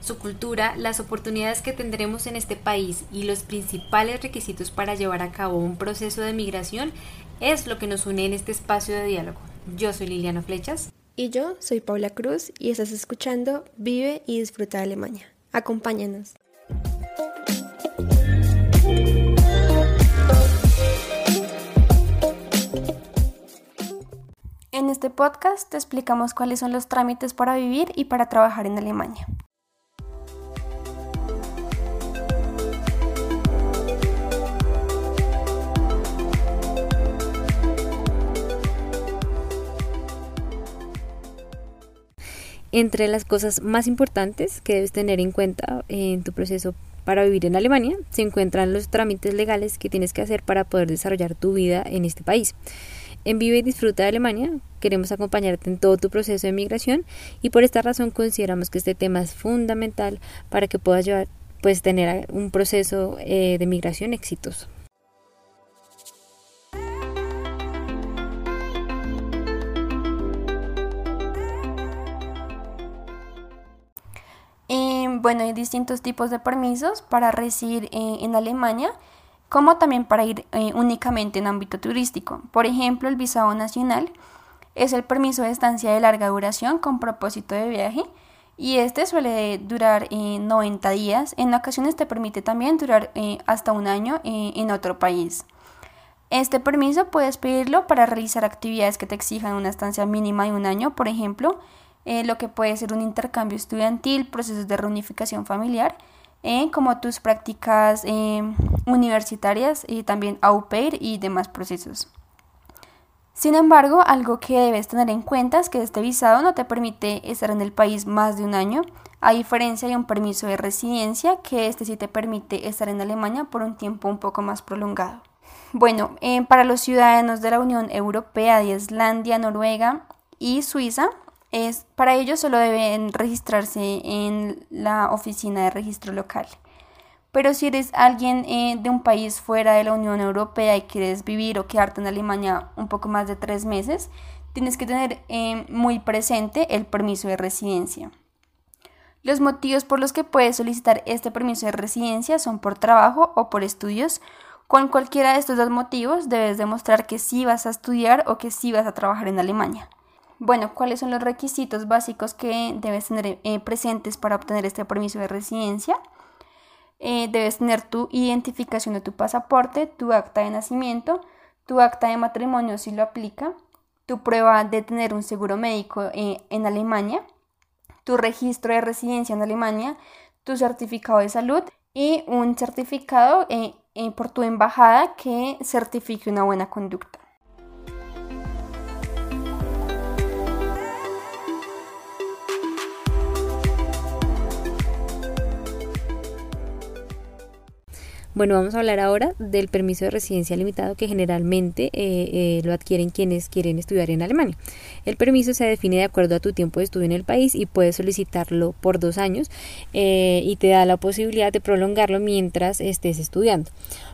Su cultura, las oportunidades que tendremos en este país y los principales requisitos para llevar a cabo un proceso de migración es lo que nos une en este espacio de diálogo. Yo soy Liliana Flechas. Y yo soy Paula Cruz y estás escuchando Vive y Disfruta de Alemania. Acompáñanos. En este podcast te explicamos cuáles son los trámites para vivir y para trabajar en Alemania. Entre las cosas más importantes que debes tener en cuenta en tu proceso para vivir en Alemania se encuentran los trámites legales que tienes que hacer para poder desarrollar tu vida en este país. En Vive y Disfruta de Alemania queremos acompañarte en todo tu proceso de migración y por esta razón consideramos que este tema es fundamental para que puedas llevar, pues, tener un proceso eh, de migración exitoso. Bueno, hay distintos tipos de permisos para residir eh, en Alemania como también para ir eh, únicamente en ámbito turístico. Por ejemplo, el visado nacional es el permiso de estancia de larga duración con propósito de viaje y este suele durar 90 eh, días. En ocasiones te permite también durar hasta un año en otro país. Este permiso puedes pedirlo para realizar actividades que te exijan una estancia mínima de un año, por ejemplo, lo que puede ser un intercambio estudiantil, procesos de reunificación familiar como tus prácticas eh, universitarias y también au pair y demás procesos. Sin embargo, algo que debes tener en cuenta es que este visado no te permite estar en el país más de un año, a diferencia de un permiso de residencia que este sí te permite estar en Alemania por un tiempo un poco más prolongado. Bueno, eh, para los ciudadanos de la Unión Europea de Islandia, Noruega y Suiza, es, para ello solo deben registrarse en la oficina de registro local. Pero si eres alguien eh, de un país fuera de la Unión Europea y quieres vivir o quedarte en Alemania un poco más de tres meses, tienes que tener eh, muy presente el permiso de residencia. Los motivos por los que puedes solicitar este permiso de residencia son por trabajo o por estudios. Con cualquiera de estos dos motivos debes demostrar que sí vas a estudiar o que sí vas a trabajar en Alemania. Bueno, ¿cuáles son los requisitos básicos que debes tener eh, presentes para obtener este permiso de residencia? Eh, debes tener tu identificación de tu pasaporte, tu acta de nacimiento, tu acta de matrimonio si lo aplica, tu prueba de tener un seguro médico eh, en Alemania, tu registro de residencia en Alemania, tu certificado de salud y un certificado por tu embajada que certifique una buena conducta. Bueno, vamos a hablar ahora del permiso de residencia limitado que generalmente eh, eh, lo adquieren quienes quieren estudiar en Alemania. El permiso se define de acuerdo a tu tiempo de estudio en el país y puedes solicitarlo por dos años eh, y te da la posibilidad de prolongarlo mientras estés estudiando.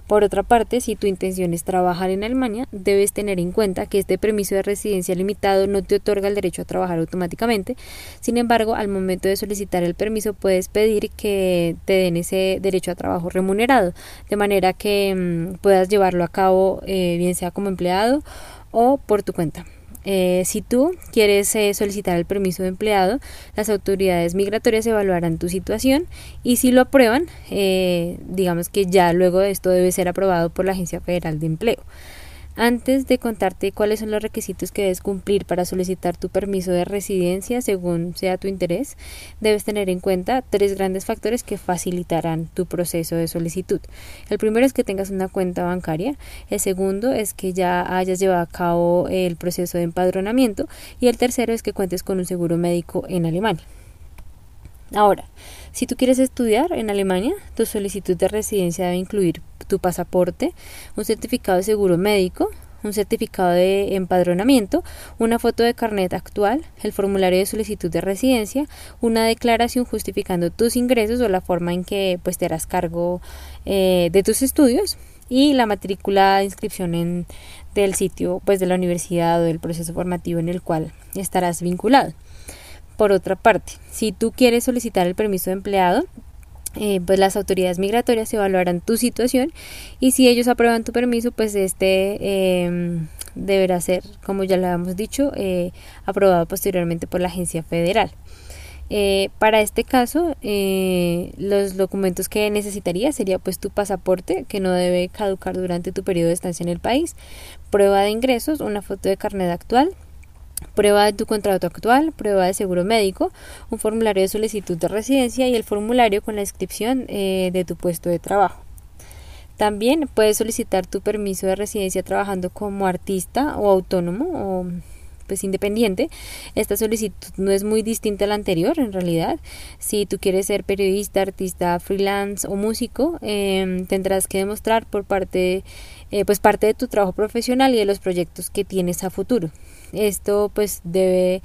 Por otra parte, si tu intención es trabajar en Alemania, debes tener en cuenta que este permiso de residencia limitado no te otorga el derecho a trabajar automáticamente. Sin embargo, al momento de solicitar el permiso puedes pedir que te den ese derecho a trabajo remunerado, de manera que mm, puedas llevarlo a cabo eh, bien sea como empleado o por tu cuenta. Eh, si tú quieres eh, solicitar el permiso de empleado, las autoridades migratorias evaluarán tu situación y si lo aprueban, digamos que ya luego de esto debe ser aprobado por la Agencia Federal de Empleo. Antes de contarte cuáles son los requisitos que debes cumplir para solicitar tu permiso de residencia según sea tu interés, debes tener en cuenta tres grandes factores que facilitarán tu proceso de solicitud. El primero es que tengas una cuenta bancaria, el segundo es que ya hayas llevado a cabo el proceso de empadronamiento y el tercero es que cuentes con un seguro médico en Alemania. Ahora, si tú quieres estudiar en Alemania, tu solicitud de residencia debe incluir tu pasaporte, un certificado de seguro médico, un certificado de empadronamiento, una foto de carnet actual, el formulario de solicitud de residencia, una declaración justificando tus ingresos o la forma en que pues te harás cargo eh, de tus estudios y la matrícula de inscripción en, del sitio pues de la universidad o del proceso formativo en el cual estarás vinculado. Por otra parte, si tú quieres solicitar el permiso de empleado, eh, pues las autoridades migratorias evaluarán tu situación y si ellos aprueban tu permiso, pues este em, deberá ser, como ya lo habíamos dicho, eh, aprobado posteriormente por la agencia federal. Eh, para este caso, los documentos que necesitaría sería pues tu pasaporte, que no debe caducar durante tu periodo de estancia en el país, prueba de ingresos, una foto de carnet actual, prueba de tu contrato actual, prueba de seguro médico, un formulario de solicitud de residencia y el formulario con la descripción eh, de tu puesto de trabajo. También puedes solicitar tu permiso de residencia trabajando como artista o autónomo o pues independiente. Esta solicitud no es muy distinta a la anterior en realidad. Si tú quieres ser periodista, artista, freelance o músico, em, tendrás que demostrar por parte, eh, pues parte de tu trabajo profesional y de los proyectos que tienes a futuro. Esto pues debe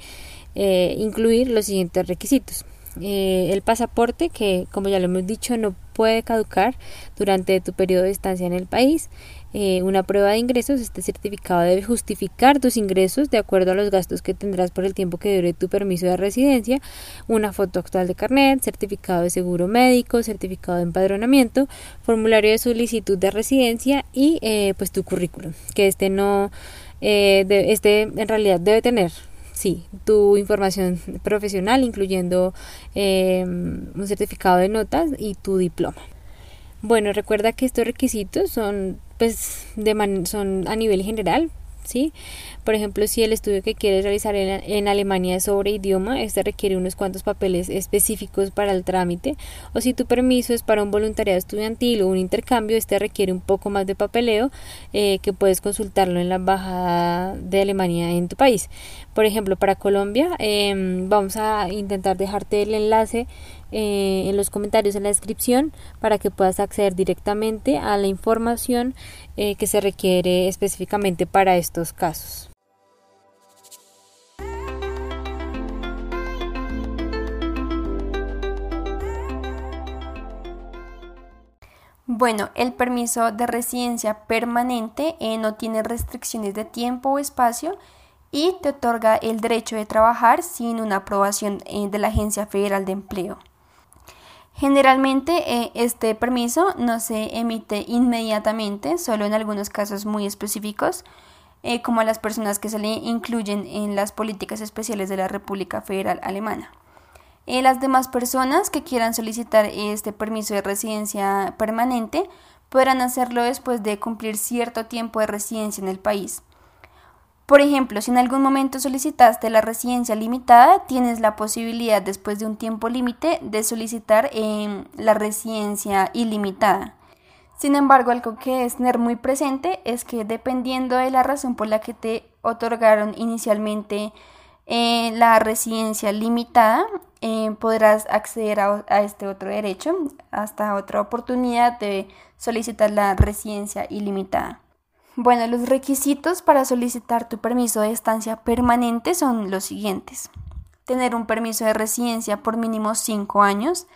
eh, incluir los siguientes requisitos. Eh, el pasaporte que como ya lo hemos dicho no puede caducar durante tu periodo de estancia en el país. Eh, una prueba de ingresos, este certificado debe justificar tus ingresos de acuerdo a los gastos que tendrás por el tiempo que dure tu permiso de residencia, una foto actual de carnet, certificado de seguro médico, certificado de empadronamiento, formulario de solicitud de residencia y pues tu currículum, que este no eh, este en realidad debe tener, sí, tu información profesional, incluyendo eh, un certificado de notas y tu diploma. Bueno, recuerda que estos requisitos son, pues, de son a nivel general, ¿sí? Por ejemplo, si el estudio que quieres realizar en, Alemania es sobre idioma, este requiere unos cuantos papeles específicos para el trámite, o si tu permiso es para un voluntariado estudiantil o un intercambio, este requiere un poco más de papeleo eh, que puedes consultarlo en la embajada de Alemania en tu país. Por ejemplo, para Colombia, em, vamos a intentar dejarte el enlace eh, en los comentarios en la descripción para que puedas acceder directamente a la información eh, que se requiere específicamente para estos casos. Bueno, el permiso de residencia permanente eh, no tiene restricciones de tiempo o espacio y te otorga el derecho de trabajar sin una aprobación de la Agencia Federal de Empleo. Generalmente eh, este permiso no se emite inmediatamente, solo en algunos casos muy específicos, eh, como a las personas que se le incluyen en las políticas especiales de la República Federal Alemana. Eh, las demás personas que quieran solicitar este permiso de residencia permanente podrán hacerlo después de cumplir cierto tiempo de residencia en el país. Por ejemplo, si en algún momento solicitaste la residencia limitada, tienes la posibilidad después de un tiempo límite de solicitar em, la residencia ilimitada. Sin embargo, algo que es tener muy presente es que dependiendo de la razón por la que te otorgaron inicialmente eh, la residencia limitada, eh, podrás acceder a, a, este otro derecho, hasta otra oportunidad de solicitar la residencia ilimitada. Bueno, los requisitos para solicitar tu permiso de estancia permanente son los siguientes. Tener un permiso de residencia por mínimo 5 años,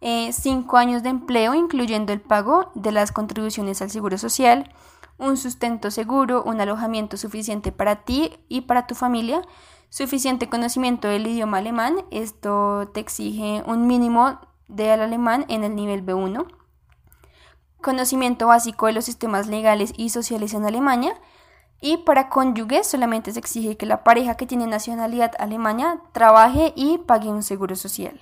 5 eh, años de empleo incluyendo el pago de las contribuciones al Seguro Social, un sustento seguro, un alojamiento suficiente para ti y para tu familia, suficiente conocimiento del idioma alemán, esto te exige un mínimo del alemán en el nivel B1 conocimiento básico de los sistemas legales y sociales en Alemania. Y para cónyuges solamente se exige que la pareja que tiene nacionalidad alemana trabaje y pague un seguro social.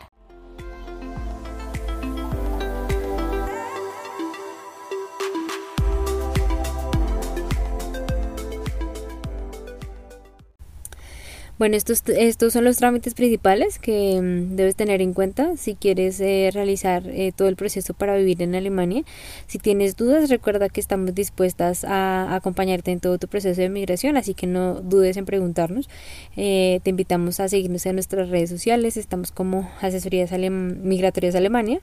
Bueno, estos, estos son los trámites principales que mm, debes tener en cuenta si quieres eh, realizar eh, todo el proceso para vivir en Alemania. Si tienes dudas, recuerda que estamos dispuestas a acompañarte en todo tu proceso de migración, así que no dudes en preguntarnos. Eh, te invitamos a seguirnos en nuestras redes sociales, estamos como Asesorías Migratorias Alemania.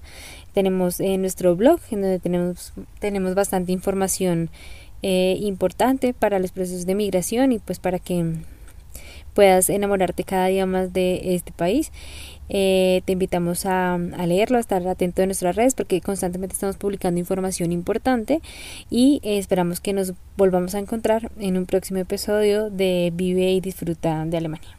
Tenemos nuestro blog en donde tenemos, tenemos bastante información importante para los procesos de migración y pues para que puedas enamorarte cada día más de este país. Eh, te invitamos a, leerlo, a estar atento de nuestras redes porque constantemente estamos publicando información importante y esperamos que nos volvamos a encontrar en un próximo episodio de Vive y Disfruta de Alemania.